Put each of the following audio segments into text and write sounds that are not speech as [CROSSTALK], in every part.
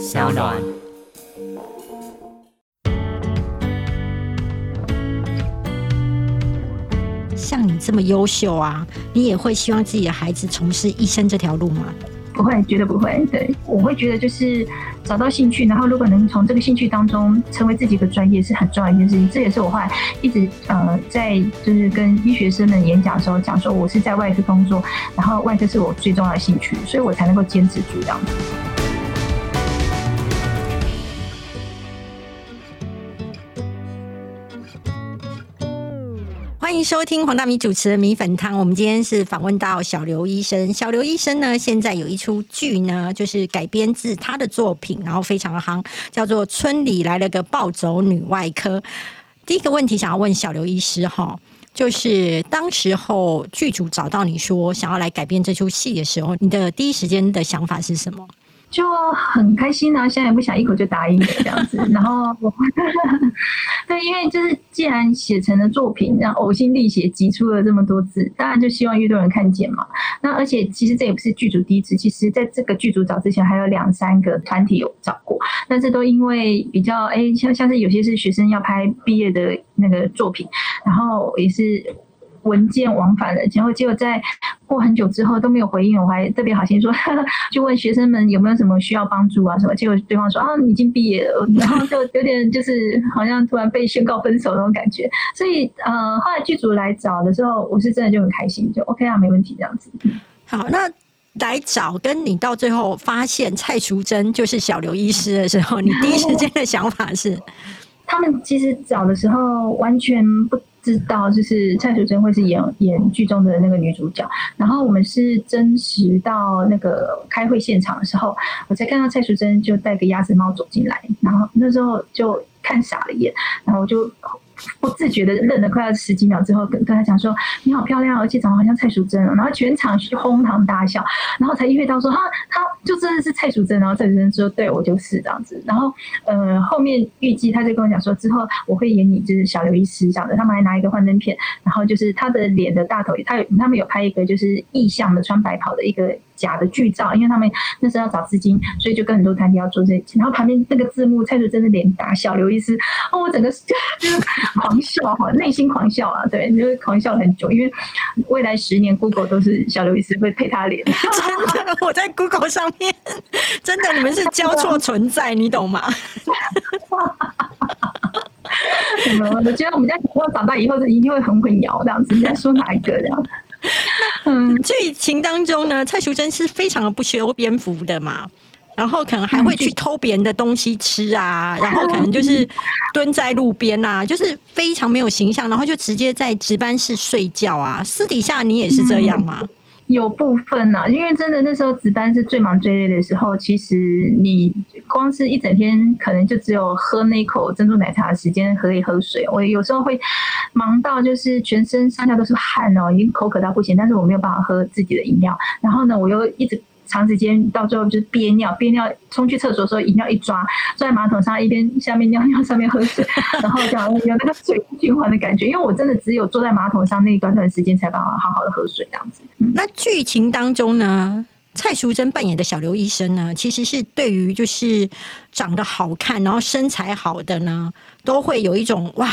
小暖。像你这么优秀啊，你也会希望自己的孩子从事医生这条路吗？不会，绝对不会。对，我会觉得就是找到兴趣，然后如果能从这个兴趣当中成为自己的专业，是很重要一件事情。这也是我后来一直呃在就是跟医学生们演讲的时候讲说，我是在外科工作，然后外科是我最重要的兴趣，所以我才能够坚持住这样子。欢迎收听黄大米主持的米粉汤。我们今天是访问到小刘医生。小刘医生呢，现在有一出剧呢，就是改编自他的作品，然后非常的夯，叫做《村里来了个暴走女外科》。第一个问题想要问小刘医师哈，就是当时候剧组找到你说想要来改编这出戏的时候，你的第一时间的想法是什么？就很开心啊！现在也不想一口就答应了这样子，[LAUGHS] 然后 [LAUGHS] 对，因为就是既然写成了作品，然后呕心沥血挤出了这么多字，当然就希望越多人看见嘛。那而且其实这也不是剧组第一次，其实在这个剧组找之前还有两三个团体有找过，但是都因为比较哎，像像是有些是学生要拍毕业的那个作品，然后也是。文件往返的，然后结果在过很久之后都没有回应，我还特别好心说，[LAUGHS] 就问学生们有没有什么需要帮助啊什么，结果对方说啊你已经毕业了，然后就有点就是好像突然被宣告分手那种感觉，所以呃后来剧组来找的时候，我是真的就很开心，就 OK 啊没问题这样子。好，那来找跟你到最后发现蔡淑珍就是小刘医师的时候，你第一时间的想法是？[LAUGHS] 他们其实找的时候完全不。知道就是蔡淑珍会是演演剧中的那个女主角，然后我们是真实到那个开会现场的时候，我才看到蔡淑珍就带个鸭子帽走进来，然后那时候就看傻了眼，然后我就。不自觉的愣了快要十几秒之后，跟跟他讲说：“你好漂亮，而且长得好像蔡淑珍。”然后全场哄堂大笑，然后才意会到说：“哈，他就真的是蔡淑珍。”然后蔡淑珍说：“对我就是这样子。”然后呃，后面预计他就跟我讲说：“之后我会演你就是小刘医师这样的。”他们还拿一个幻灯片，然后就是他的脸的大头，他有他们有拍一个就是意象的穿白袍的一个。假的剧照，因为他们那时候要找资金，所以就跟很多团体要做这些。然后旁边那个字幕，蔡淑珍的脸大笑，刘医师，哦，我整个就 [LAUGHS] 是狂笑哈，内心狂笑啊，对，就是狂笑很久，因为未来十年 Google 都是小刘医师会配他脸。真的，我在 Google 上面，真的，你们是交错存在，你懂吗？什 [LAUGHS] 么？我觉得我们家以后长大以后，一定会很混淆这样子。你在说哪一个这样？嗯，[LAUGHS] 剧情当中呢，蔡淑珍是非常的不修边幅的嘛，然后可能还会去偷别人的东西吃啊，然后可能就是蹲在路边啊，就是非常没有形象，然后就直接在值班室睡觉啊。私底下你也是这样吗？有部分呐，因为真的那时候值班是最忙最累的时候，其实你光是一整天可能就只有喝那口珍珠奶茶的时间，可以喝水。我有时候会忙到就是全身上下都是汗哦，已经口渴到不行，但是我没有办法喝自己的饮料。然后呢，我又一直。长时间到最后就是憋尿，憋尿冲去厕所的时候，饮料一抓，坐在马桶上一边下面尿尿，上面喝水，然后讲有那个水循环的感觉。[LAUGHS] 因为我真的只有坐在马桶上那一短短时间，才办法好好的喝水这样子。那剧情当中呢，蔡淑珍扮演的小刘医生呢，其实是对于就是长得好看，然后身材好的呢，都会有一种哇。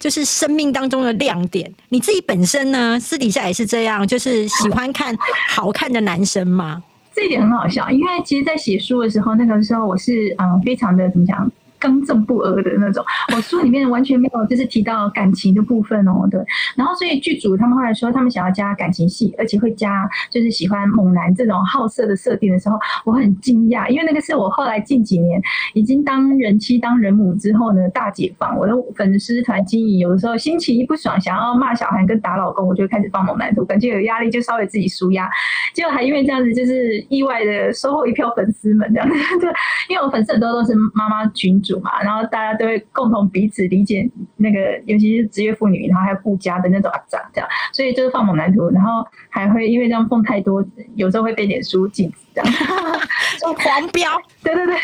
就是生命当中的亮点。你自己本身呢，私底下也是这样，就是喜欢看好看的男生吗？这一点很好笑，因为其实，在写书的时候，那个时候我是嗯，非常的怎么讲？刚正不阿的那种，我书里面完全没有就是提到感情的部分哦，对。然后所以剧组他们后来说他们想要加感情戏，而且会加就是喜欢猛男这种好色的设定的时候，我很惊讶，因为那个是我后来近几年已经当人妻当人母之后呢大解放，我的粉丝团经营有的时候心情一不爽，想要骂小孩跟打老公，我就开始放猛男图，感觉有压力就稍微自己舒压，结果还因为这样子就是意外的收获一票粉丝们这样子，对，因为我粉丝很多都是妈妈群主。嘛，然后大家都会共同彼此理解那个，尤其是职业妇女，然后还有顾家的那种啊，这样，所以就是放猛男图，然后还会因为这样放太多，有时候会被脸书禁止，这样，[LAUGHS] 就黄标，对对对，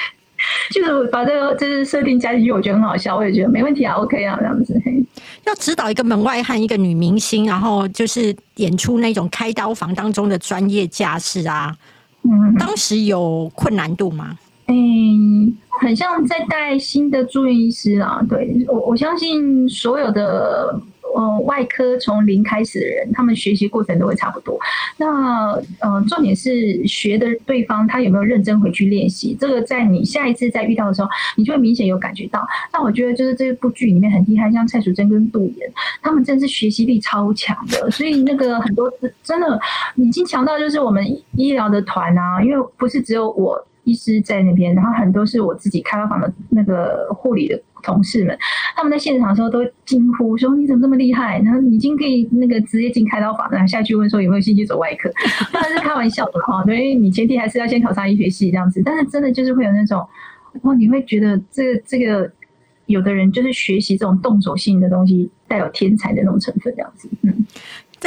就是把这个就是设定加进去，我觉得很好笑，我也觉得没问题啊，OK 啊，这样子。要指导一个门外汉，一个女明星，然后就是演出那种开刀房当中的专业架势啊，嗯，当时有困难度吗？嗯，很像在带新的住院医师啦。对我，我相信所有的。呃，外科从零开始的人，他们学习过程都会差不多。那呃，重点是学的对方他有没有认真回去练习。这个在你下一次再遇到的时候，你就会明显有感觉到。那我觉得就是这部剧里面很厉害，像蔡淑珍跟杜岩，他们真是学习力超强的。所以那个很多真的已经强到就是我们医疗的团啊，因为不是只有我医师在那边，然后很多是我自己开发房的那个护理的。同事们，他们在现场的时候都惊呼说：“你怎么这么厉害？然后已经可以那个直接进开刀房，然后下去问说有没有兴趣走外科？” [LAUGHS] 当然是开玩笑的哈，因为你前提还是要先考上医学系这样子。但是真的就是会有那种，哇，你会觉得这这个有的人就是学习这种动手性的东西，带有天才的那种成分这样子，嗯。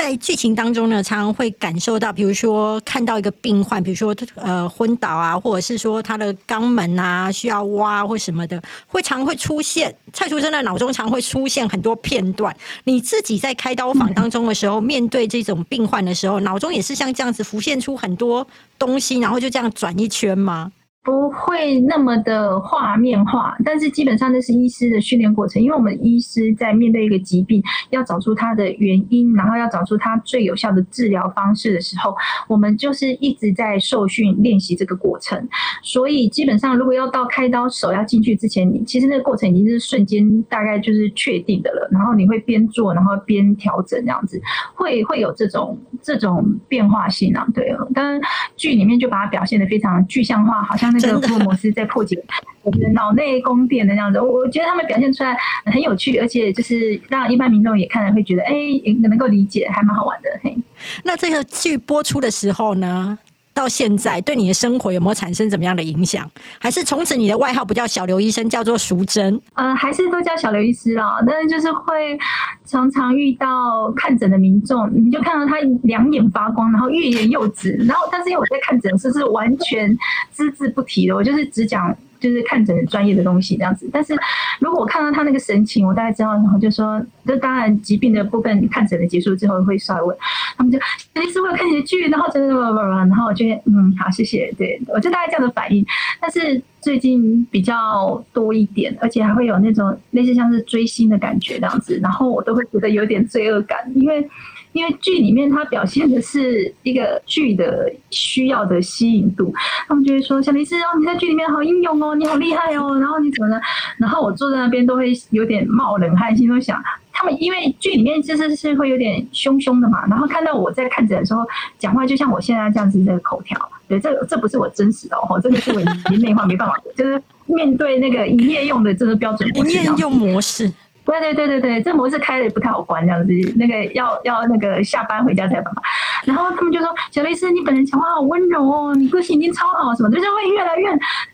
在剧情当中呢，常常会感受到，比如说看到一个病患，比如说呃昏倒啊，或者是说他的肛门啊需要挖或什么的，会常会出现蔡淑珍的脑中常会出现很多片段。你自己在开刀房当中的时候，面对这种病患的时候，脑中也是像这样子浮现出很多东西，然后就这样转一圈吗？不会那么的画面化，但是基本上那是医师的训练过程。因为我们医师在面对一个疾病，要找出它的原因，然后要找出它最有效的治疗方式的时候，我们就是一直在受训练习这个过程。所以基本上，如果要到开刀手要进去之前，你其实那个过程已经是瞬间大概就是确定的了。然后你会边做，然后边调整这样子，会会有这种这种变化性啊。对，当然剧里面就把它表现的非常具象化，好像。那个福尔摩斯在破解我们的脑内宫殿的那样子，我我觉得他们表现出来很有趣，而且就是让一般民众也看了会觉得，哎，能够理解，还蛮好玩的。嘿，那这个剧播出的时候呢？到现在对你的生活有没有产生怎么样的影响？还是从此你的外号不叫小刘医生，叫做淑珍？嗯，还是都叫小刘医师啦。但是就是会常常遇到看诊的民众，你就看到他两眼发光，然后欲言又止。然后，但是因为我在看诊室是完全只字不提的，我就是只讲。就是看诊的专业的东西这样子，但是如果我看到他那个神情，我大概知道，然后就说，这当然疾病的部分看诊的结束之后会稍微问，他们就肯定是为了看你的剧，然后怎么怎么怎么，然后我就嗯好谢谢，对我就大概这样的反应。但是最近比较多一点，而且还会有那种类似像是追星的感觉这样子，然后我都会觉得有点罪恶感，因为。[LAUGHS] 因为剧里面它表现的是一个剧的需要的吸引度，他们就会说：“小黎斯哦，你在剧里面好英勇哦，你好厉害哦。”然后你怎么呢？然后我坐在那边都会有点冒冷汗，心中想：他们因为剧里面就是是会有点凶凶的嘛。然后看到我在看诊的时候讲话，就像我现在这样子的口条，对，这这不是我真实的哦，这个是我已经内化，没办法，就是 [LAUGHS] 面对那个营业用的这个标准营业用模式。对对对对对，这模式开的也不太好关，这样子，那个要要那个下班回家才办法。然后他们就说：“小律师，你本人讲话好温柔哦，你个性已经超好，什么就是会越来越……”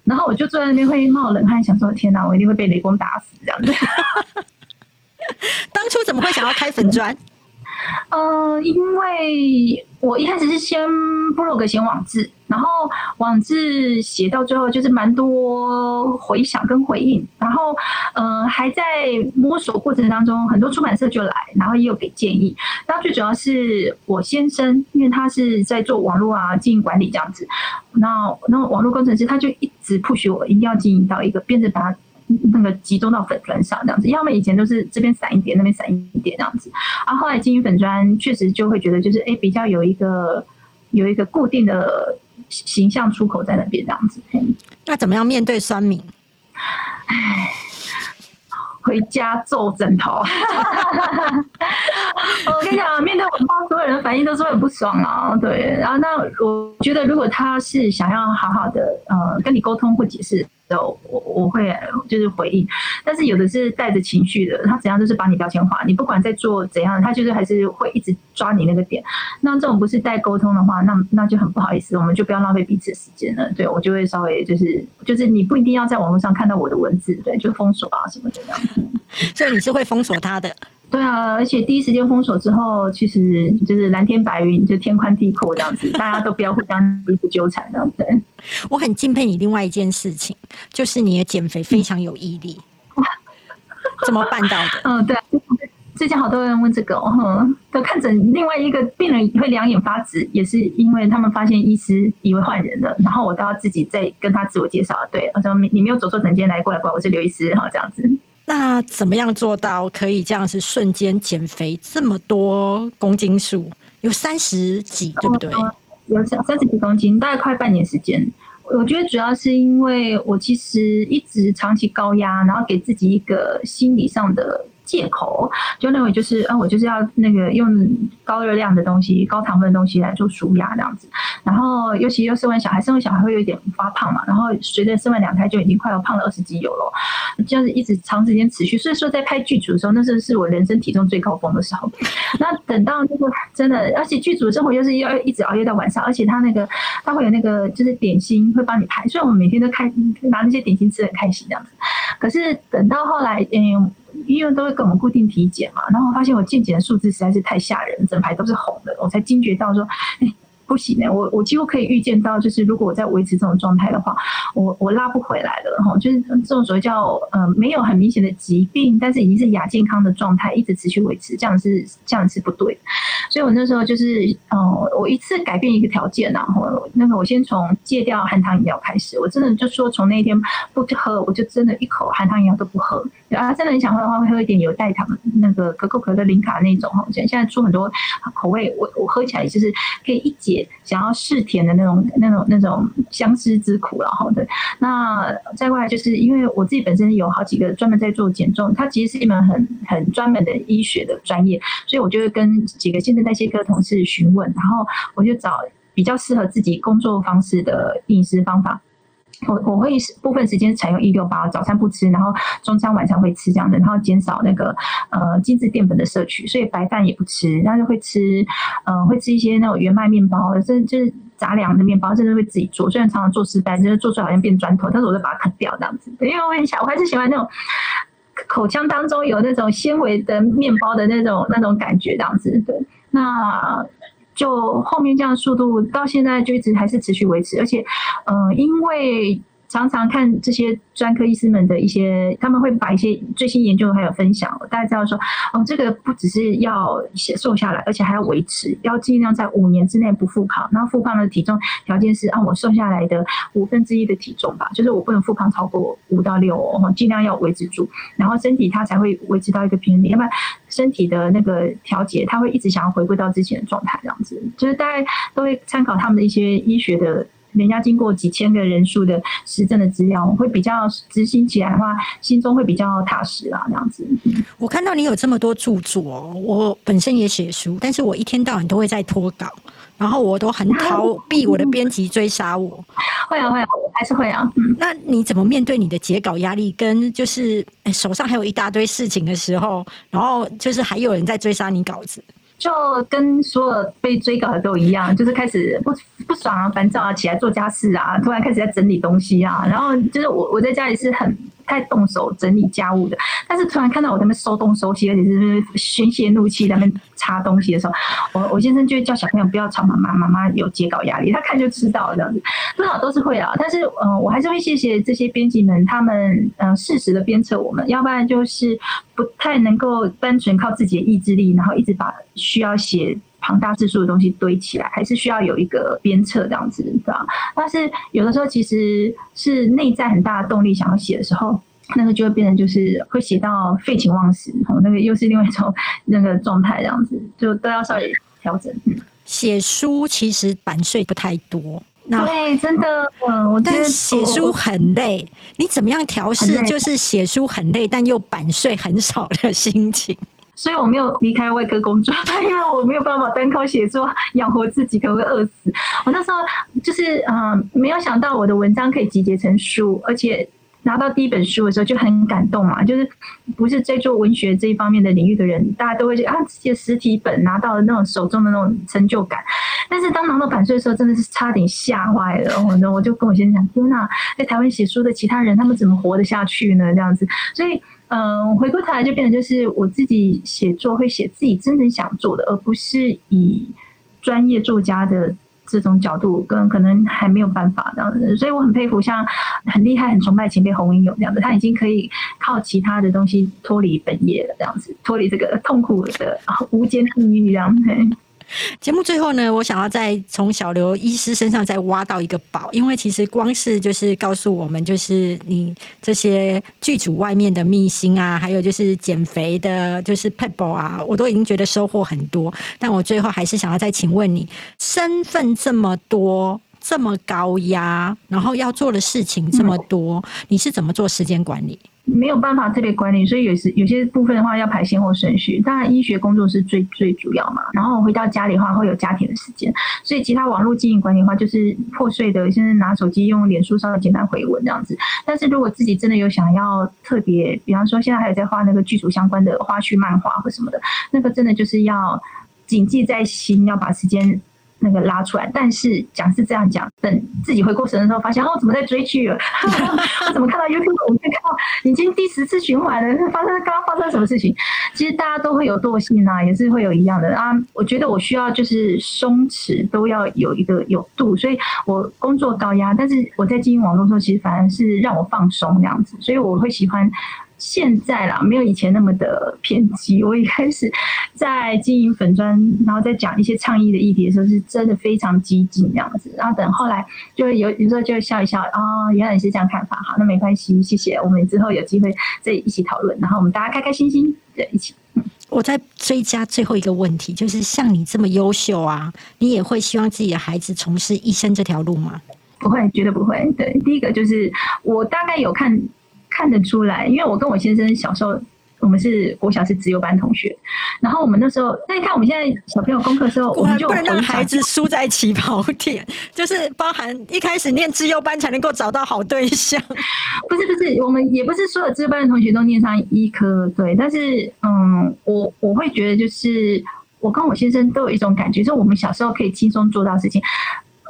然后我就坐在那边会冒冷汗，想说：“天哪，我一定会被雷公打死这样子。” [LAUGHS] 当初怎么会想要开粉砖？呃，因为我一开始是先 blog 写网志，然后网志写到最后就是蛮多回响跟回应，然后呃还在摸索过程当中，很多出版社就来，然后也有给建议。那最主要是我先生，因为他是在做网络啊经营管理这样子，那那网络工程师他就一直 push 我一定要经营到一个变成把它。那个集中到粉砖上这样子，要么以前都是这边散一点，那边散一点这样子，啊，后来经营粉砖确实就会觉得就是哎，比较有一个有一个固定的形象出口在那边这样子。那怎么样面对酸民？唉，回家揍枕头。[LAUGHS] 我跟你讲，面对我话，所有人反应都是很不爽啊。对，然后那我觉得如果他是想要好好的呃跟你沟通或解释。我我会就是回应，但是有的是带着情绪的，他怎样就是把你标签化，你不管在做怎样，他就是还是会一直抓你那个点。那这种不是带沟通的话，那那就很不好意思，我们就不要浪费彼此时间了。对我就会稍微就是就是你不一定要在网络上看到我的文字，对，就封锁啊什么的这样。[LAUGHS] 所以你是会封锁他的。对啊，而且第一时间封锁之后，其实就是蓝天白云，就天宽地阔这样子，大家都不要互相彼此纠缠这样子。[LAUGHS] 我很敬佩你另外一件事情，就是你的减肥非常有毅力。[LAUGHS] 怎么办到的？嗯，对，最近好多人问这个，哦，都看诊另外一个病人会两眼发直，也是因为他们发现医师以为换人了，然后我都要自己再跟他自我介绍。对，我说你你没有走错诊间来过来过来，我是刘医师哈，这样子。那怎么样做到可以这样子瞬间减肥这么多公斤数？有三十几，对不对？有三三十几公斤，大概快半年时间。我觉得主要是因为我其实一直长期高压，然后给自己一个心理上的。借口就认为就是，啊，我就是要那个用高热量的东西、高糖分的东西来做舒压这样子。然后，尤其又生完小孩，生完小孩会有点发胖嘛。然后，随着生完两胎，就已经快要胖了二十几有了，这样子一直长时间持续。所以说，在拍剧组的时候，那时候是我人生体重最高峰的时候。那等到那个真的，而且剧组的生活又是要一直熬夜到晚上，而且他那个他会有那个就是点心会帮你拍，所以我们每天都开拿那些点心吃很开心这样子。可是等到后来，嗯。医院都会给我们固定体检嘛，然后发现我健检的数字实在是太吓人，整排都是红的，我才惊觉到说，哎。不行呢，我我几乎可以预见到，就是如果我在维持这种状态的话，我我拉不回来了哈。就是这种所谓叫呃没有很明显的疾病，但是已经是亚健康的状态，一直持续维持，这样是这样是不对。所以我那时候就是呃，我一次改变一个条件，然后那个我先从戒掉含糖饮料开始，我真的就说从那天不喝，我就真的一口含糖饮料都不喝。啊，真的很想喝的话，会喝一点有代糖那个可口可乐零卡那种哈。现现在出很多口味，我我喝起来就是可以一解。想要试甜的那种、那种、那种相思之苦然后的。那再过来，就是因为我自己本身有好几个专门在做减重，它其实是一门很很专门的医学的专业，所以我就会跟几个新陈代谢科同事询问，然后我就找比较适合自己工作方式的饮食方法。我我会部分时间采用一六八，早餐不吃，然后中餐晚餐会吃这样的，然后减少那个呃精致淀粉的摄取，所以白饭也不吃，但是会吃呃会吃一些那种原麦面包，甚至就是杂粮的面包，甚至会自己做，虽然常常做失败，就是做出来好像变砖头，但是我就把它啃掉这样子，因为我很想我还是喜欢那种口腔当中有那种纤维的面包的那种那种感觉这样子，对，那。就后面这样速度到现在就一直还是持续维持，而且，嗯，因为。常常看这些专科医师们的一些，他们会把一些最新研究还有分享，大家知道说，哦，这个不只是要瘦下来，而且还要维持，要尽量在五年之内不复胖。然后复胖的体重条件是，啊，我瘦下来的五分之一的体重吧，就是我不能复胖超过五到六哦，尽量要维持住，然后身体它才会维持到一个平衡。要不然身体的那个调节，它会一直想要回归到之前的状态，这样子，就是大家都会参考他们的一些医学的。人家经过几千个人数的实证的资料，会比较执行起来的话，心中会比较踏实啦。这样子，我看到你有这么多著作，我本身也写书，但是我一天到晚都会在拖稿，然后我都很逃避我的编辑追杀我。会啊会啊，还是会啊。那你怎么面对你的截稿压力，跟就是手上还有一大堆事情的时候，然后就是还有人在追杀你稿子？就跟所有被追稿的都一样，就是开始不不爽啊、烦躁啊，起来做家事啊，突然开始在整理东西啊，然后就是我我在家里是很。太动手整理家务的，但是突然看到我在那收东收西，而且是宣泄怒气在那擦东西的时候，我我先生就会叫小朋友不要吵妈妈，妈妈有截稿压力，他看就知道这样子，多少都是会啊。但是嗯，我还是会谢谢这些编辑们，他们嗯适时的鞭策我们，要不然就是不太能够单纯靠自己的意志力，然后一直把需要写。庞大字数的东西堆起来，还是需要有一个鞭策这样子，对吧？但是有的时候其实是内在很大的动力，想要写的时候，那个就会变成就是会写到废寝忘食，那个又是另外一种那个状态，这样子就都要稍微调整。写书其实版税不太多，那对，真的，嗯，我但写书很累，你怎么样调试？就是写书很累，但又版税很少的心情。所以我没有离开外科工作，因为我没有办法单靠写作养活自己，可能会饿死。我那时候就是嗯，没有想到我的文章可以集结成书，而且拿到第一本书的时候就很感动嘛。就是不是在做文学这一方面的领域的人，大家都会觉得啊，自己的实体本拿到了那种手中的那种成就感。但是当拿到版税的时候，真的是差点吓坏了。我我就跟我先生讲，天哪，在台湾写书的其他人，他们怎么活得下去呢？这样子，所以。嗯，回过头来就变成就是我自己写作会写自己真正想做的，而不是以专业作家的这种角度，跟可能还没有办法这样子。所以我很佩服像很厉害、很崇拜前辈洪英勇这样的，他已经可以靠其他的东西脱离本业了，这样子脱离这个痛苦的无间地狱这样子。[LAUGHS] 节目最后呢，我想要再从小刘医师身上再挖到一个宝，因为其实光是就是告诉我们，就是你这些剧组外面的秘辛啊，还有就是减肥的，就是 pebble 啊，我都已经觉得收获很多。但我最后还是想要再请问你，身份这么多，这么高压，然后要做的事情这么多，你是怎么做时间管理？没有办法特别管理，所以有时有些部分的话要排先后顺序。当然，医学工作是最最主要嘛。然后回到家里的话，会有家庭的时间，所以其他网络经营管理的话，就是破碎的，现在拿手机用脸书稍微简单回文这样子。但是如果自己真的有想要特别，比方说现在还有在画那个剧组相关的花絮漫画或什么的，那个真的就是要谨记在心，要把时间。那个拉出来，但是讲是这样讲，等自己回过神的时候，发现哦，怎么在追剧了？我 [LAUGHS] [LAUGHS] 怎么看到 YouTube？我看到已经第十次循环了，发生刚刚发生什么事情？其实大家都会有惰性啊，也是会有一样的啊。我觉得我需要就是松弛，都要有一个有度，所以我工作高压，但是我在经营网络的时候，其实反而是让我放松那样子，所以我会喜欢。现在啦，没有以前那么的偏激。我一开始在经营粉砖，然后在讲一些倡议的议题的时候，是真的非常激进这样子。然后等后来就有有时候就笑一笑，啊，原来你是这样看法，好，那没关系，谢谢。我们之后有机会再一起讨论，然后我们大家开开心心的一起。我在追加最后一个问题，就是像你这么优秀啊，你也会希望自己的孩子从事医生这条路吗？不会，绝对不会。对，第一个就是我大概有看。看得出来，因为我跟我先生小时候，我们是国小是自由班同学，然后我们那时候，那你看我们现在小朋友功课时候，我们就不能让孩子输在起跑点，[LAUGHS] 就是包含一开始念自由班才能够找到好对象。[LAUGHS] 不是不是，我们也不是所有自由班的同学都念上医科，对，但是嗯，我我会觉得就是我跟我先生都有一种感觉，就是我们小时候可以轻松做到事情。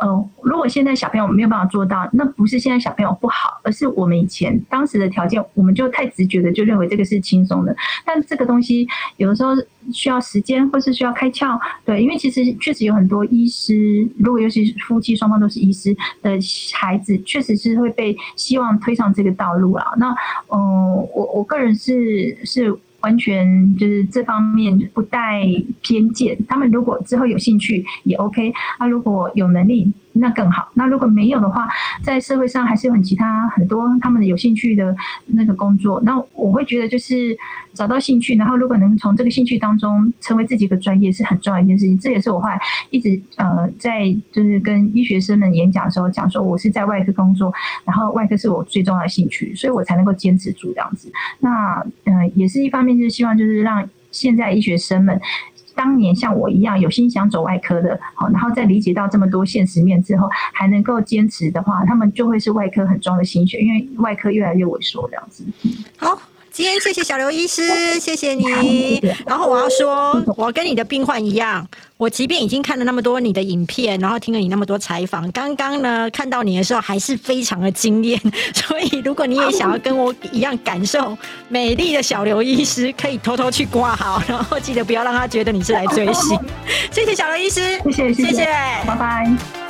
呃，如果现在小朋友没有办法做到，那不是现在小朋友不好，而是我们以前当时的条件，我们就太直觉的就认为这个是轻松的。但这个东西有的时候需要时间，或是需要开窍。对，因为其实确实有很多医师，如果尤其是夫妻双方都是医师的孩子，确实是会被希望推上这个道路啊。那嗯，我我个人是是。完全就是这方面不带偏见，他们如果之后有兴趣也 OK，那如果有能力。那更好。那如果没有的话，在社会上还是有很其他很多他们有兴趣的那个工作。那我会觉得就是找到兴趣，然后如果能从这个兴趣当中成为自己的专业，是很重要一件事情。这也是我后来一直呃在就是跟医学生们演讲的时候讲说，我是在外科工作，然后外科是我最重要的兴趣，所以我才能够坚持住这样子。那呃也是一方面就是希望就是让现在医学生们。当年像我一样有心想走外科的，好，然后在理解到这么多现实面之后，还能够坚持的话，他们就会是外科很重要的心血，因为外科越来越萎缩这样子。好。今天谢谢小刘医师，谢谢你。然后我要说，我跟你的病患一样，我即便已经看了那么多你的影片，然后听了你那么多采访，刚刚呢看到你的时候还是非常的惊艳。所以如果你也想要跟我一样感受美丽的小刘医师，可以偷偷去挂号，然后记得不要让他觉得你是来追星。[LAUGHS] 谢谢小刘医师，谢谢谢谢，拜拜。